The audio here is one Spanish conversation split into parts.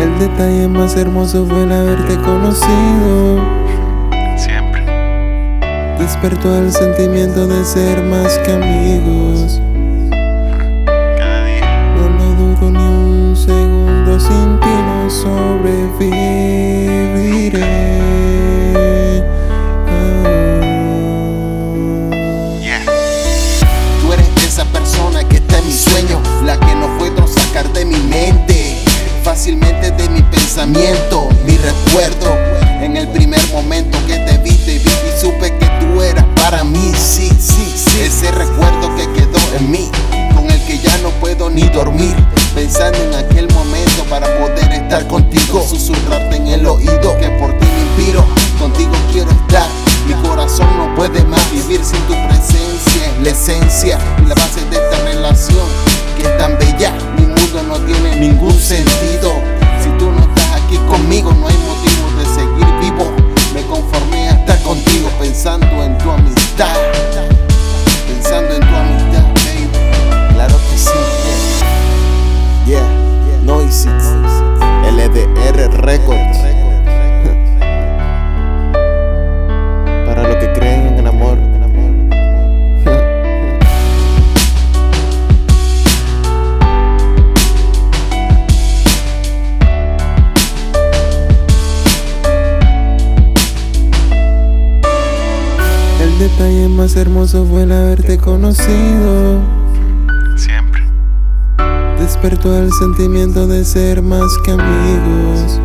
El detalle más hermoso fue el haberte conocido. Siempre. Despertó el sentimiento de ser más que amigos. Pensamiento, mi recuerdo. En el primer momento que te vi, te vi y supe que tú eras para mí, sí, sí, sí. Ese recuerdo que quedó en mí, con el que ya no puedo ni dormir, pensando en aquel momento para poder estar contigo, susurrarte en el oído que por ti me inspiro, contigo quiero estar. Mi corazón no puede más vivir sin tu presencia, es la esencia la base de esta relación que es tan bella. Mi mundo no tiene ningún sentido. Tu amistad. Pensando en tu amistad, baby. Claro que sí. Yeah, yeah. Noisy. LDR Records. Detalle más hermoso fue el haberte conocido. Siempre. Despertó el sentimiento de ser más que amigos.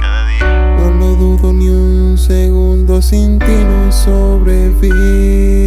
Cada día. No lo dudo ni un segundo, sin ti no sobreviviré.